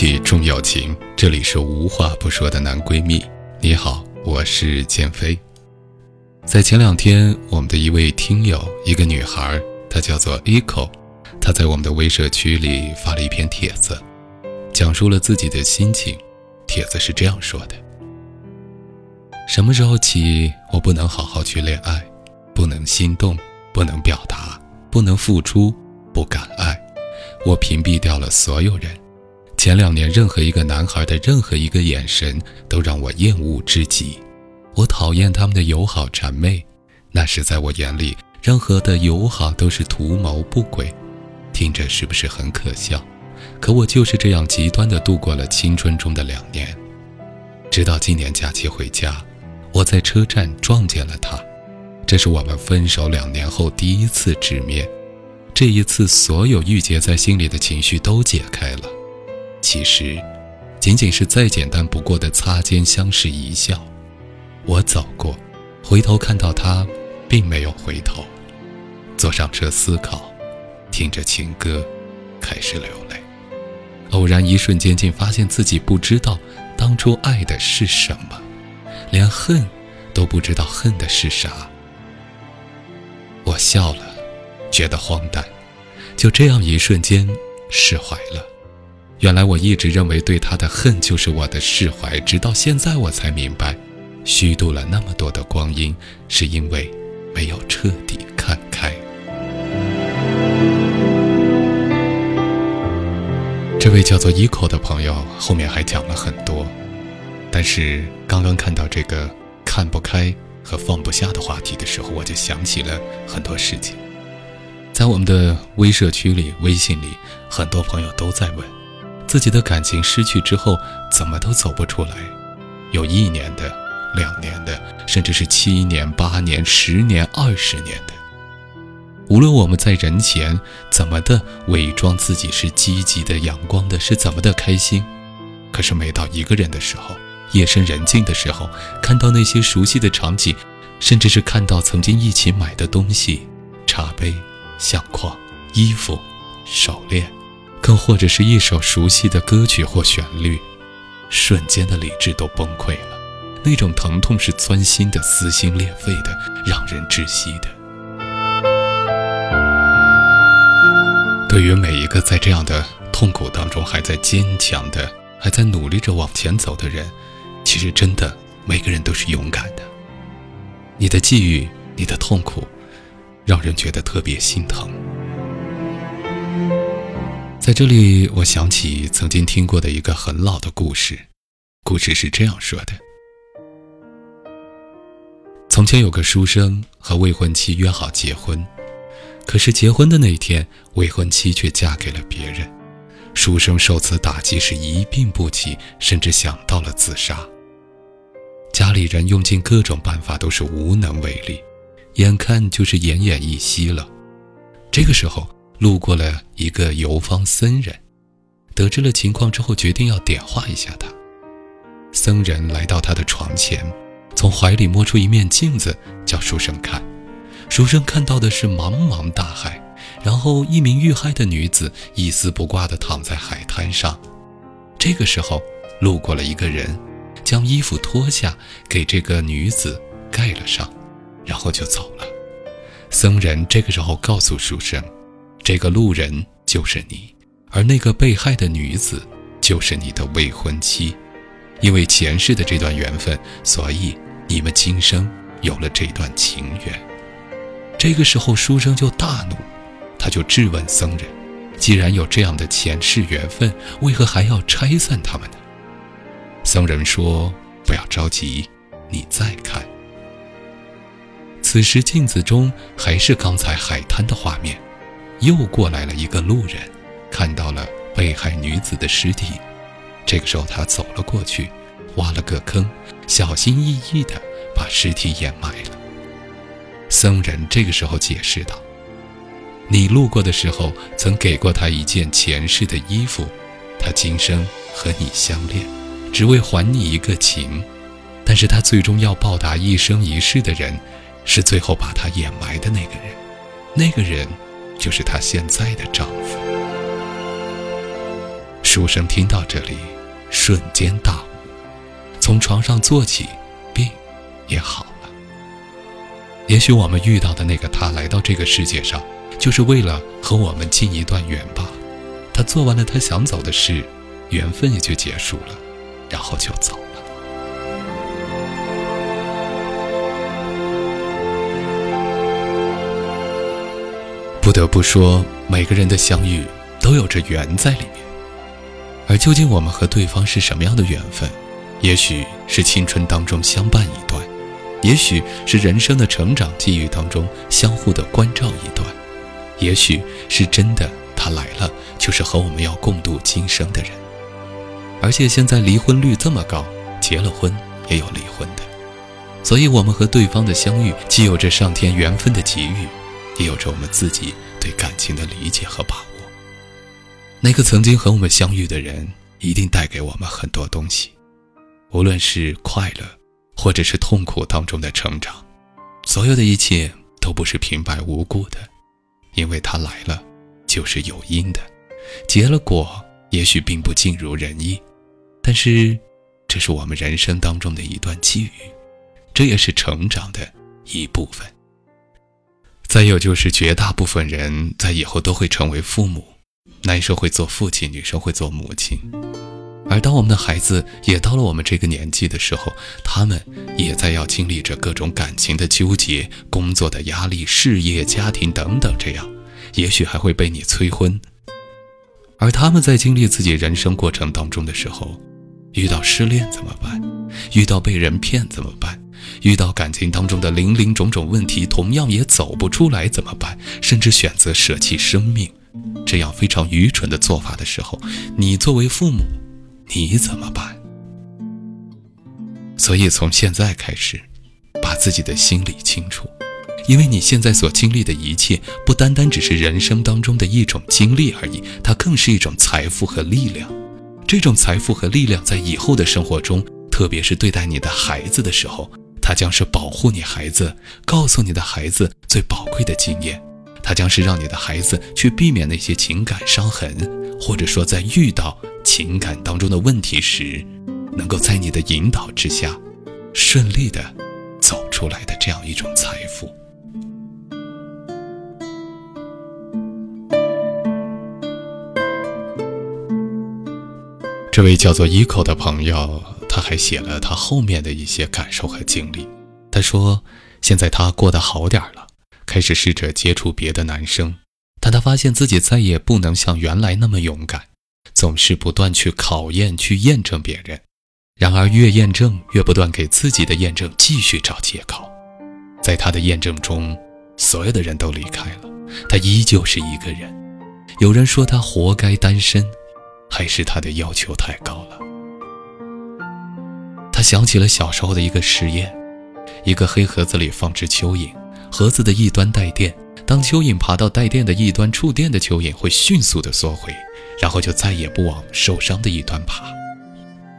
讲义气，重友情。这里是无话不说的男闺蜜。你好，我是建飞。在前两天，我们的一位听友，一个女孩，她叫做 Echo，她在我们的微社区里发了一篇帖子，讲述了自己的心情。帖子是这样说的：什么时候起，我不能好好去恋爱，不能心动，不能表达，不能付出，不敢爱，我屏蔽掉了所有人。前两年，任何一个男孩的任何一个眼神都让我厌恶至极。我讨厌他们的友好谄媚，那是在我眼里，任何的友好都是图谋不轨。听着是不是很可笑？可我就是这样极端的度过了青春中的两年，直到今年假期回家，我在车站撞见了他。这是我们分手两年后第一次直面。这一次，所有郁结在心里的情绪都解开了。其实，仅仅是再简单不过的擦肩相视一笑。我走过，回头看到他，并没有回头。坐上车思考，听着情歌，开始流泪。偶然一瞬间，竟发现自己不知道当初爱的是什么，连恨都不知道恨的是啥。我笑了，觉得荒诞。就这样一瞬间，释怀了。原来我一直认为对他的恨就是我的释怀，直到现在我才明白，虚度了那么多的光阴，是因为没有彻底看开。这位叫做 Eco 的朋友后面还讲了很多，但是刚刚看到这个看不开和放不下的话题的时候，我就想起了很多事情。在我们的微社区里、微信里，很多朋友都在问。自己的感情失去之后，怎么都走不出来。有一年的、两年的，甚至是七年、八年、十年、二十年的。无论我们在人前怎么的伪装自己是积极的、阳光的，是怎么的开心，可是每到一个人的时候，夜深人静的时候，看到那些熟悉的场景，甚至是看到曾经一起买的东西，茶杯、相框、衣服、手链。更或者是一首熟悉的歌曲或旋律，瞬间的理智都崩溃了。那种疼痛是钻心的、撕心裂肺的、让人窒息的。对于每一个在这样的痛苦当中还在坚强的、还在努力着往前走的人，其实真的每个人都是勇敢的。你的际遇、你的痛苦，让人觉得特别心疼。在这里，我想起曾经听过的一个很老的故事。故事是这样说的：从前有个书生和未婚妻约好结婚，可是结婚的那天，未婚妻却嫁给了别人。书生受此打击是一病不起，甚至想到了自杀。家里人用尽各种办法，都是无能为力，眼看就是奄奄一息了。这个时候。路过了一个游方僧人，得知了情况之后，决定要点化一下他。僧人来到他的床前，从怀里摸出一面镜子，叫书生看。书生看到的是茫茫大海，然后一名遇害的女子一丝不挂地躺在海滩上。这个时候，路过了一个人，将衣服脱下给这个女子盖了上，然后就走了。僧人这个时候告诉书生。这个路人就是你，而那个被害的女子就是你的未婚妻。因为前世的这段缘分，所以你们今生有了这段情缘。这个时候，书生就大怒，他就质问僧人：既然有这样的前世缘分，为何还要拆散他们呢？僧人说：“不要着急，你再看。”此时镜子中还是刚才海滩的画面，又过来了一个路人，看到了被害女子的尸体。这个时候，他走了过去，挖了个坑，小心翼翼地把尸体掩埋了。僧人这个时候解释道：“你路过的时候，曾给过他一件前世的衣服，他今生和你相恋，只为还你一个情。但是他最终要报答一生一世的人，是最后把他掩埋的那个人，那个人就是她现在的丈夫。”书生听到这里，瞬间大悟，从床上坐起，病也好了。也许我们遇到的那个他来到这个世界上，就是为了和我们尽一段缘吧。他做完了他想走的事，缘分也就结束了，然后就走不得不说，每个人的相遇都有着缘在里面。而究竟我们和对方是什么样的缘分？也许是青春当中相伴一段。也许是人生的成长际遇当中相互的关照一段，也许是真的他来了就是和我们要共度今生的人。而且现在离婚率这么高，结了婚也有离婚的，所以我们和对方的相遇，既有着上天缘分的给予，也有着我们自己对感情的理解和把握。那个曾经和我们相遇的人，一定带给我们很多东西，无论是快乐。或者是痛苦当中的成长，所有的一切都不是平白无故的，因为他来了，就是有因的，结了果，也许并不尽如人意，但是，这是我们人生当中的一段际遇，这也是成长的一部分。再有就是绝大部分人在以后都会成为父母，男生会做父亲，女生会做母亲。而当我们的孩子也到了我们这个年纪的时候，他们也在要经历着各种感情的纠结、工作的压力、事业、家庭等等，这样，也许还会被你催婚。而他们在经历自己人生过程当中的时候，遇到失恋怎么办？遇到被人骗怎么办？遇到感情当中的零零种种问题，同样也走不出来怎么办？甚至选择舍弃生命，这样非常愚蠢的做法的时候，你作为父母。你怎么办？所以从现在开始，把自己的心理清楚，因为你现在所经历的一切，不单单只是人生当中的一种经历而已，它更是一种财富和力量。这种财富和力量，在以后的生活中，特别是对待你的孩子的时候，它将是保护你孩子，告诉你的孩子最宝贵的经验。它将是让你的孩子去避免那些情感伤痕，或者说在遇到。情感当中的问题时，能够在你的引导之下，顺利的走出来的这样一种财富。这位叫做一口的朋友，他还写了他后面的一些感受和经历。他说，现在他过得好点了，开始试着接触别的男生，但他发现自己再也不能像原来那么勇敢。总是不断去考验、去验证别人，然而越验证越不断给自己的验证继续找借口。在他的验证中，所有的人都离开了，他依旧是一个人。有人说他活该单身，还是他的要求太高了？他想起了小时候的一个实验：一个黑盒子里放置蚯蚓，盒子的一端带电，当蚯蚓爬到带电的一端，触电的蚯蚓会迅速的缩回。然后就再也不往受伤的一端爬。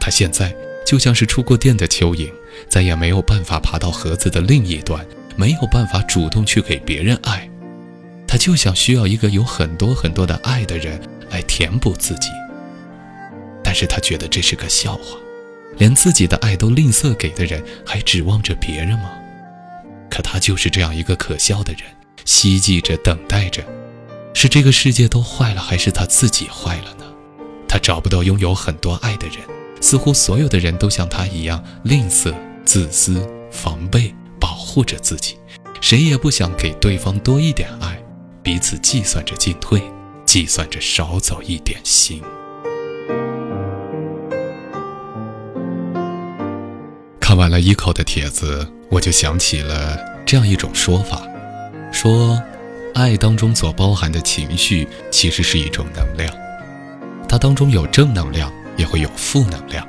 他现在就像是触过电的蚯蚓，再也没有办法爬到盒子的另一端，没有办法主动去给别人爱。他就想需要一个有很多很多的爱的人来填补自己。但是他觉得这是个笑话，连自己的爱都吝啬给的人，还指望着别人吗？可他就是这样一个可笑的人，希冀着，等待着。是这个世界都坏了，还是他自己坏了呢？他找不到拥有很多爱的人，似乎所有的人都像他一样吝啬、自私、防备、保护着自己，谁也不想给对方多一点爱，彼此计算着进退，计算着少走一点心。看完了一口的帖子，我就想起了这样一种说法，说，爱当中所包含的情绪其实是一种能量，它当中有正能量，也会有负能量。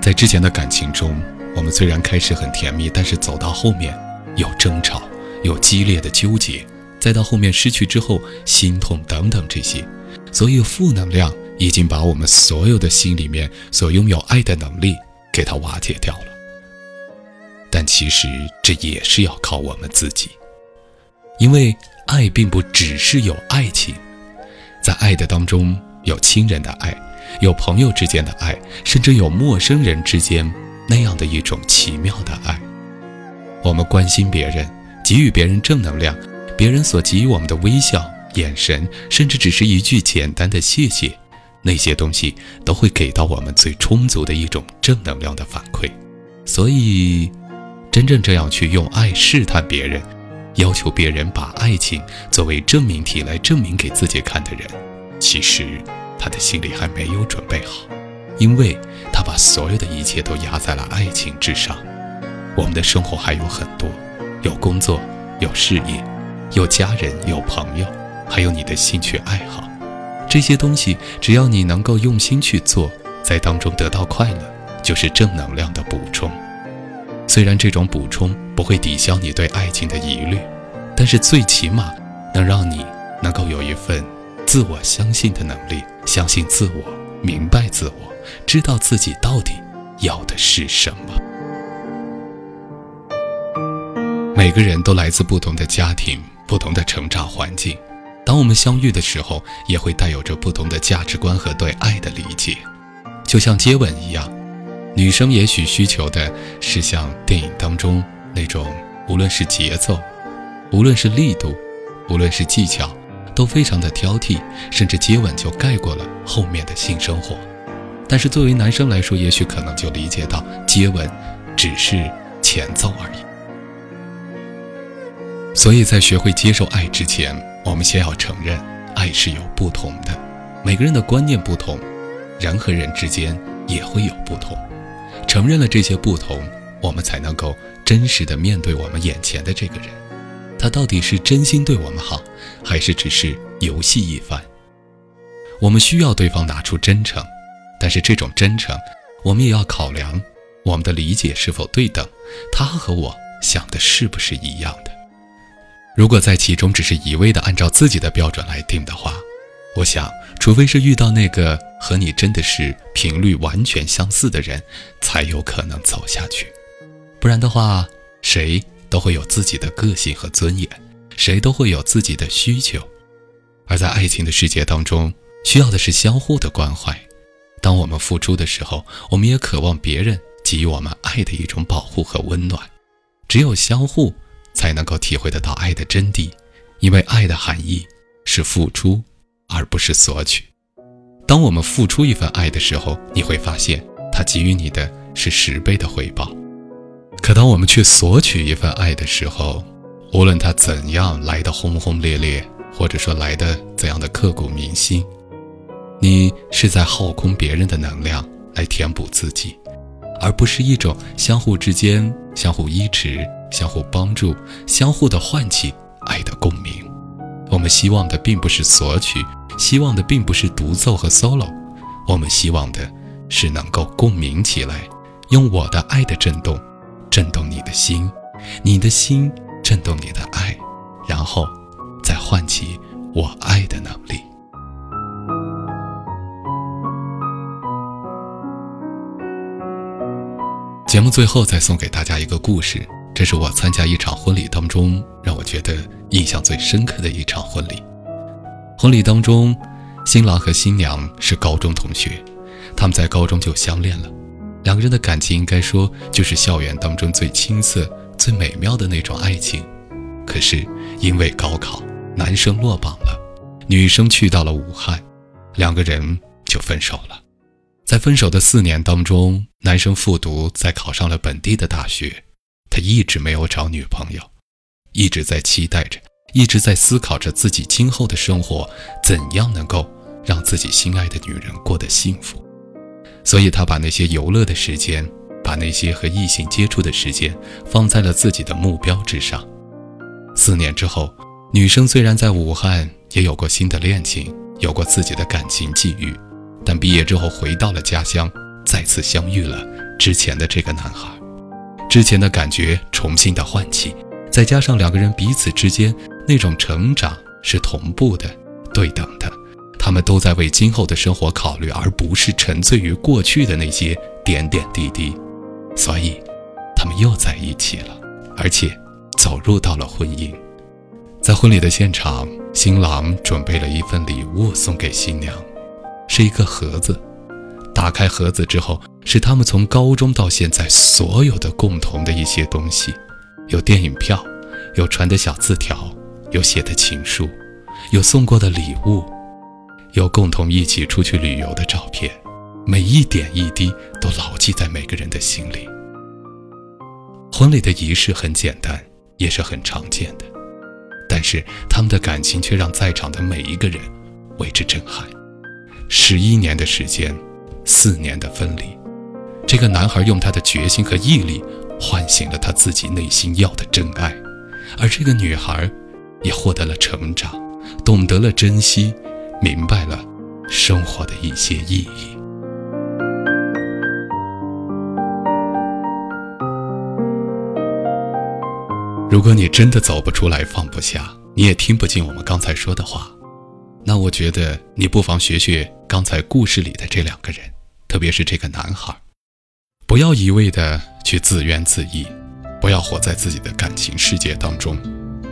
在之前的感情中，我们虽然开始很甜蜜，但是走到后面有争吵，有激烈的纠结，再到后面失去之后心痛等等这些，所以负能量已经把我们所有的心里面所拥有爱的能力给它瓦解掉了。其实这也是要靠我们自己，因为爱并不只是有爱情，在爱的当中有亲人的爱，有朋友之间的爱，甚至有陌生人之间那样的一种奇妙的爱。我们关心别人，给予别人正能量，别人所给予我们的微笑、眼神，甚至只是一句简单的谢谢，那些东西都会给到我们最充足的一种正能量的反馈。所以。真正这样去用爱试探别人，要求别人把爱情作为证明题来证明给自己看的人，其实他的心里还没有准备好，因为他把所有的一切都压在了爱情之上。我们的生活还有很多，有工作，有事业，有家人，有朋友，还有你的兴趣爱好。这些东西，只要你能够用心去做，在当中得到快乐，就是正能量的补充。虽然这种补充不会抵消你对爱情的疑虑，但是最起码能让你能够有一份自我相信的能力，相信自我，明白自我，知道自己到底要的是什么。每个人都来自不同的家庭，不同的成长环境，当我们相遇的时候，也会带有着不同的价值观和对爱的理解，就像接吻一样。女生也许需求的是像电影当中那种，无论是节奏，无论是力度，无论是技巧，都非常的挑剔，甚至接吻就盖过了后面的性生活。但是作为男生来说，也许可能就理解到接吻只是前奏而已。所以在学会接受爱之前，我们先要承认，爱是有不同的，每个人的观念不同，人和人之间也会有不同。承认了这些不同，我们才能够真实的面对我们眼前的这个人，他到底是真心对我们好，还是只是游戏一番？我们需要对方拿出真诚，但是这种真诚，我们也要考量我们的理解是否对等，他和我想的是不是一样的？如果在其中只是一味的按照自己的标准来定的话，我想，除非是遇到那个。和你真的是频率完全相似的人，才有可能走下去。不然的话，谁都会有自己的个性和尊严，谁都会有自己的需求。而在爱情的世界当中，需要的是相互的关怀。当我们付出的时候，我们也渴望别人给予我们爱的一种保护和温暖。只有相互，才能够体会得到爱的真谛。因为爱的含义是付出，而不是索取。当我们付出一份爱的时候，你会发现他给予你的是十倍的回报。可当我们去索取一份爱的时候，无论他怎样来的轰轰烈烈，或者说来的怎样的刻骨铭心，你是在耗空别人的能量来填补自己，而不是一种相互之间相互依持、相互帮助、相互的唤起爱的共鸣。我们希望的并不是索取。希望的并不是独奏和 solo，我们希望的是能够共鸣起来，用我的爱的震动，震动你的心，你的心震动你的爱，然后再唤起我爱的能力。节目最后再送给大家一个故事，这是我参加一场婚礼当中让我觉得印象最深刻的一场婚礼。婚礼当中，新郎和新娘是高中同学，他们在高中就相恋了。两个人的感情应该说就是校园当中最青涩、最美妙的那种爱情。可是因为高考，男生落榜了，女生去到了武汉，两个人就分手了。在分手的四年当中，男生复读，再考上了本地的大学，他一直没有找女朋友，一直在期待着。一直在思考着自己今后的生活怎样能够让自己心爱的女人过得幸福，所以他把那些游乐的时间、把那些和异性接触的时间放在了自己的目标之上。四年之后，女生虽然在武汉也有过新的恋情，有过自己的感情际遇，但毕业之后回到了家乡，再次相遇了之前的这个男孩，之前的感觉重新的唤起，再加上两个人彼此之间那种成长是同步的、对等的。他们都在为今后的生活考虑，而不是沉醉于过去的那些点点滴滴，所以，他们又在一起了，而且走入到了婚姻。在婚礼的现场，新郎准备了一份礼物送给新娘，是一个盒子。打开盒子之后，是他们从高中到现在所有的共同的一些东西，有电影票，有传的小字条，有写的情书，有送过的礼物。有共同一起出去旅游的照片，每一点一滴都牢记在每个人的心里。婚礼的仪式很简单，也是很常见的，但是他们的感情却让在场的每一个人为之震撼。十一年的时间，四年的分离，这个男孩用他的决心和毅力唤醒了他自己内心要的真爱，而这个女孩也获得了成长，懂得了珍惜。明白了生活的一些意义。如果你真的走不出来、放不下，你也听不进我们刚才说的话，那我觉得你不妨学学刚才故事里的这两个人，特别是这个男孩，不要一味的去自怨自艾，不要活在自己的感情世界当中。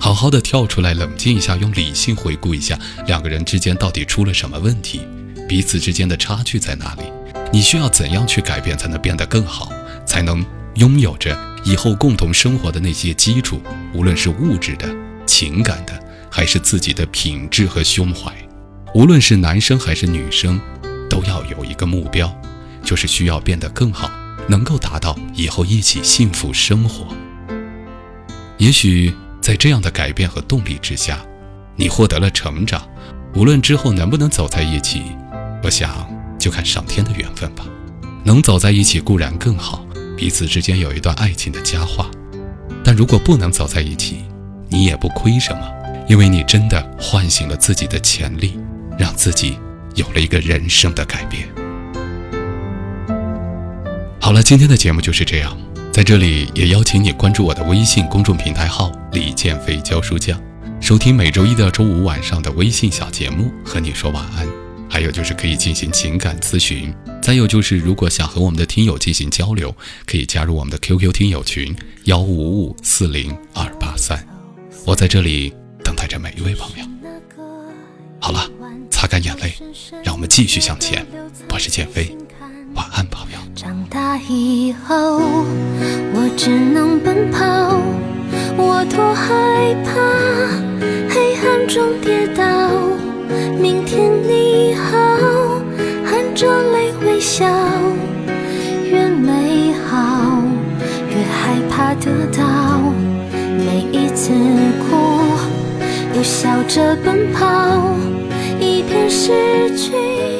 好好的跳出来，冷静一下，用理性回顾一下两个人之间到底出了什么问题，彼此之间的差距在哪里？你需要怎样去改变才能变得更好，才能拥有着以后共同生活的那些基础？无论是物质的、情感的，还是自己的品质和胸怀，无论是男生还是女生，都要有一个目标，就是需要变得更好，能够达到以后一起幸福生活。也许。在这样的改变和动力之下，你获得了成长。无论之后能不能走在一起，我想就看上天的缘分吧。能走在一起固然更好，彼此之间有一段爱情的佳话。但如果不能走在一起，你也不亏什么，因为你真的唤醒了自己的潜力，让自己有了一个人生的改变。好了，今天的节目就是这样。在这里也邀请你关注我的微信公众平台号“李建飞教书匠”，收听每周一到周五晚上的微信小节目，和你说晚安。还有就是可以进行情感咨询，再有就是如果想和我们的听友进行交流，可以加入我们的 QQ 听友群幺五五四零二八三。我在这里等待着每一位朋友。好了，擦干眼泪，让我们继续向前。我是建飞。晚安，朋友。长大以后，我只能奔跑，我多害怕黑暗中跌倒。明天你好，含着泪微笑，越美好越害怕得到。每一次哭，又笑着奔跑，一边失去。